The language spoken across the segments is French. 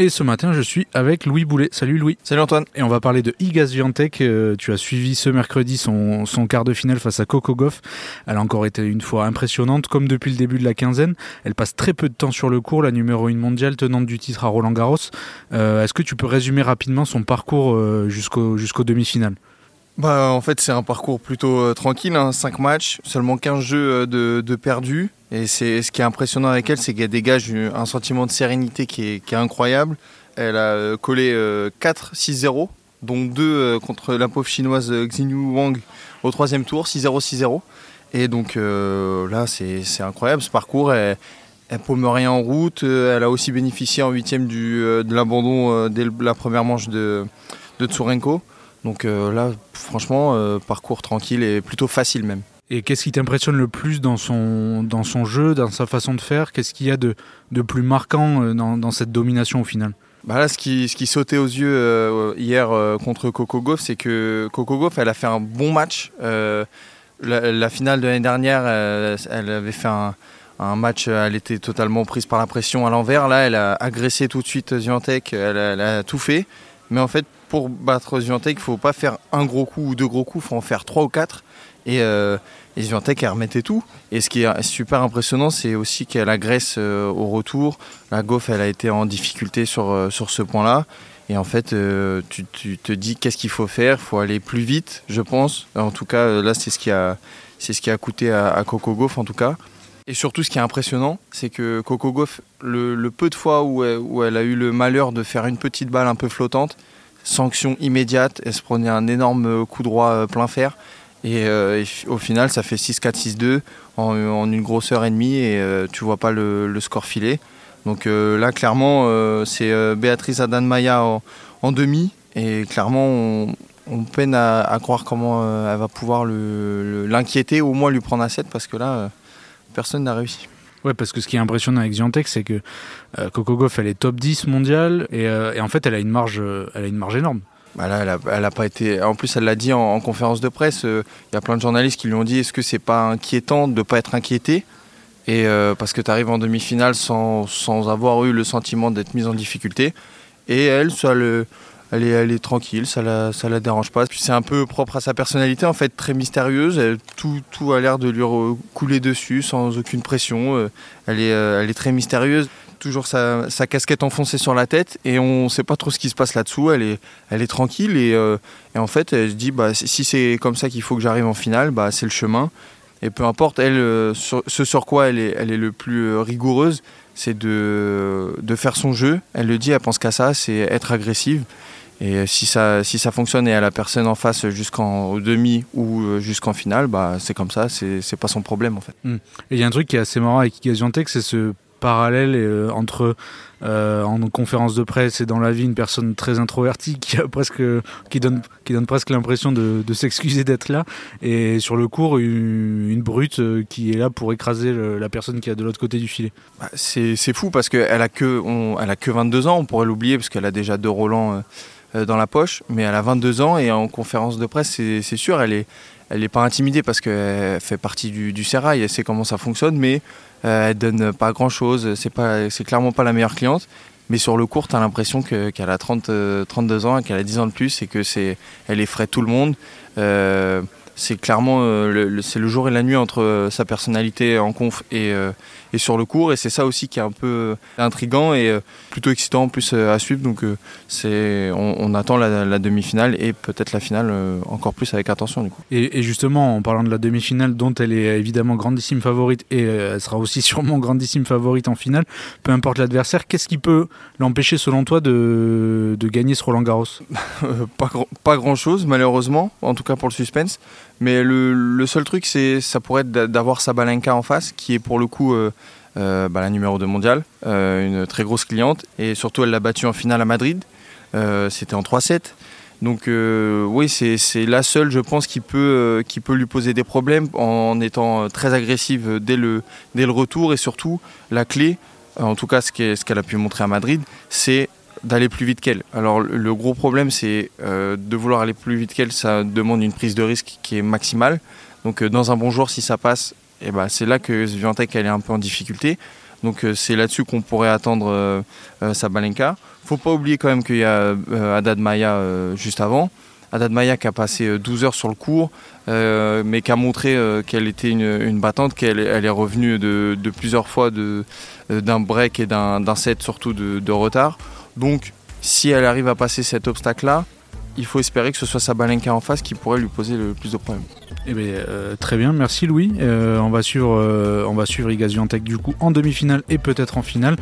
Et ce matin, je suis avec Louis Boulet. Salut Louis. Salut Antoine. Et on va parler de Iga Swiatek. Euh, tu as suivi ce mercredi son, son quart de finale face à Coco Goff. Elle a encore été une fois impressionnante, comme depuis le début de la quinzaine. Elle passe très peu de temps sur le cours, la numéro 1 mondiale tenante du titre à Roland Garros. Euh, Est-ce que tu peux résumer rapidement son parcours euh, jusqu'au jusqu'au demi-finale bah, en fait, c'est un parcours plutôt euh, tranquille, hein, 5 matchs, seulement 15 jeux euh, de, de perdus. Et c'est ce qui est impressionnant avec elle, c'est qu'elle dégage un sentiment de sérénité qui est, incroyable. Elle a euh, collé 4-6-0, dont 2 contre la pauvre chinoise Xinyu Wang au troisième tour, 6-0, 6-0. Et donc là, c'est incroyable ce parcours. Elle, elle paume rien en route. Elle a aussi bénéficié en huitième du, de l'abandon dès la première manche de Tsurenko. Donc euh, là, franchement, euh, parcours tranquille et plutôt facile même. Et qu'est-ce qui t'impressionne le plus dans son, dans son jeu, dans sa façon de faire? Qu'est-ce qu'il y a de, de plus marquant euh, dans, dans, cette domination au final? Bah là, ce qui, ce qui sautait aux yeux euh, hier euh, contre Coco Gauff, c'est que Coco Gauff, elle a fait un bon match. Euh, la, la, finale de l'année dernière, elle avait fait un, un, match, elle était totalement prise par la pression à l'envers. Là, elle a agressé tout de suite Zviantec, elle, elle a tout fait. Mais en fait, pour battre Zviantec, il faut pas faire un gros coup ou deux gros coups, il faut en faire trois ou quatre. Et, euh, et elle remettait tout. Et ce qui est super impressionnant, c'est aussi qu'elle agresse euh, au retour. La Goff, elle a été en difficulté sur, euh, sur ce point-là. Et en fait, euh, tu, te dis qu'est-ce qu'il faut faire Il faut aller plus vite, je pense. En tout cas, là, c'est ce qui a, c'est ce qui a coûté à, Coco Goff, en tout cas. Et surtout, ce qui est impressionnant, c'est que Coco Goff, le, peu de fois où où elle a eu le malheur de faire une petite balle un peu flottante, sanction immédiate, elle se prenait un énorme coup droit euh, plein fer. Et, euh, et, au final, ça fait 6-4, 6-2 en, une grosse heure et demie et euh, tu vois pas le, score filer. Donc là, clairement, c'est Béatrice Adanmaya en, en, demi et clairement, on, peine à, à, croire comment elle va pouvoir l'inquiéter, au moins lui prendre à 7 parce que là, personne n'a réussi. Ouais, parce que ce qui est impressionnant avec Ziantec, c'est que euh, Coco Goff, elle est top 10 mondiale et, euh, et, en fait, elle a une marge, elle a une marge énorme. Bah elle a, elle a, pas été. En plus, elle l'a dit en, en, conférence de presse. Il euh, y a plein de journalistes qui lui ont dit est-ce que c'est pas inquiétant de pas être inquiété? Et euh, parce que tu arrives en demi-finale sans, sans, avoir eu le sentiment d'être mise en difficulté. Et elle, ça le elle est, elle est tranquille, ça la, ça la dérange pas. Puis c'est un peu propre à sa personnalité, en fait, très mystérieuse. Tout, tout a l'air de lui couler dessus sans aucune pression. Elle est, elle est très mystérieuse. Toujours sa, sa, casquette enfoncée sur la tête et on ne sait pas trop ce qui se passe là-dessous. Elle est, elle est tranquille et, euh, et, en fait, elle se dit bah, si c'est comme ça qu'il faut que j'arrive en finale, bah, c'est le chemin. Et peu importe, elle, euh, ce sur quoi elle est, elle est le plus euh, rigoureuse, c'est de, de faire son jeu. Elle le dit, elle pense qu'à ça, c'est être agressive. Et si ça, si ça fonctionne et à la personne en face jusqu'en demi ou jusqu'en finale, bah, c'est comme ça, c'est pas son problème en fait. Mmh. Et il y a un truc qui est assez marrant avec Igaziantec, c'est ce parallèle euh, entre euh, en conférence de presse et dans la vie une personne très introvertie qui a presque qui donne qui donne presque l'impression de, de s'excuser d'être là et sur le cours une, une, brute euh, qui est là pour écraser le, la personne qui est de l'autre côté du filet. Bah, c'est fou parce qu'elle a que on, elle a que 22 ans, on pourrait l'oublier parce qu'elle a déjà deux Roland euh, dans la poche, mais elle a 22 ans et en conférence de presse c'est sûr elle est elle n'est pas intimidée parce qu'elle fait partie du, du Serail, elle sait comment ça fonctionne, mais euh, elle donne pas grand chose, c'est clairement pas la meilleure cliente. Mais sur le court, tu as l'impression qu'elle qu a 30, euh, 32 ans, qu'elle a 10 ans de plus et que c'est, elle effraie tout le monde. Euh, c'est clairement le, c'est le jour et la nuit entre sa personnalité en conf et, et sur le cours. Et c'est ça aussi qui est un peu intrigant et plutôt excitant en plus à suivre. Donc c'est, on, attend la, demi-finale et peut-être la finale encore plus avec attention du coup. Et, et, justement, en parlant de la demi-finale, dont elle est évidemment grandissime favorite et elle sera aussi sûrement grandissime favorite en finale, peu importe l'adversaire, qu'est-ce qui peut l'empêcher selon toi de, de gagner ce Roland Garros Pas, pas grand-chose malheureusement, en tout cas pour le suspense. Mais le, seul truc, c'est ça pourrait être d'avoir Sabalenka en face, qui est pour le coup euh, euh, bah, la numéro 2 mondiale, euh, une très grosse cliente. Et surtout, elle l'a battue en finale à Madrid. C'était en 3-7. Donc oui, c'est la seule, je pense, qui peut, qui peut lui poser des problèmes en étant très agressive dès le, dès le retour. Et surtout, la clé, en tout cas ce qu'elle a pu montrer à Madrid, c'est d'aller plus vite qu'elle. Alors le gros problème c'est euh, de vouloir aller plus vite qu'elle, ça demande une prise de risque qui est maximale. Donc euh, dans un bon jour si ça passe, eh ben, c'est là que Sviantec est un peu en difficulté. Donc euh, c'est là-dessus qu'on pourrait attendre Sabalenka. Faut pas oublier quand même qu'il y a Haddad Maya juste avant. Haddad Maya qui a passé 12 heures sur le cours, mais qui a montré qu'elle était une, battante, qu'elle elle est revenue de, plusieurs fois d'un break et d'un set surtout de retard. Donc, si elle arrive à passer cet obstacle-là, il faut espérer que ce soit Sabalenka en face qui pourrait lui poser le plus de problèmes. Eh bien, euh, très bien, merci Louis. Euh, on va suivre, euh, on va suivre du coup en demi-finale et peut-être en finale.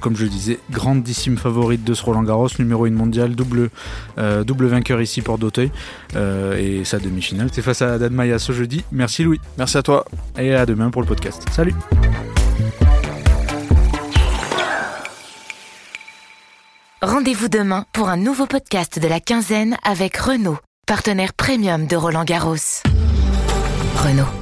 comme je le disais, grandissime favorite de ce Roland Garros, numéro 1 mondial, double, double vainqueur ici pour d'Auteuil. et sa demi-finale, c'est face à Dadmaya ce jeudi. Merci Louis. Merci à toi. Et à demain pour le podcast. Salut. Rendez-vous demain pour un nouveau podcast de la quinzaine avec Renault, partenaire premium de Roland Garros. Renault.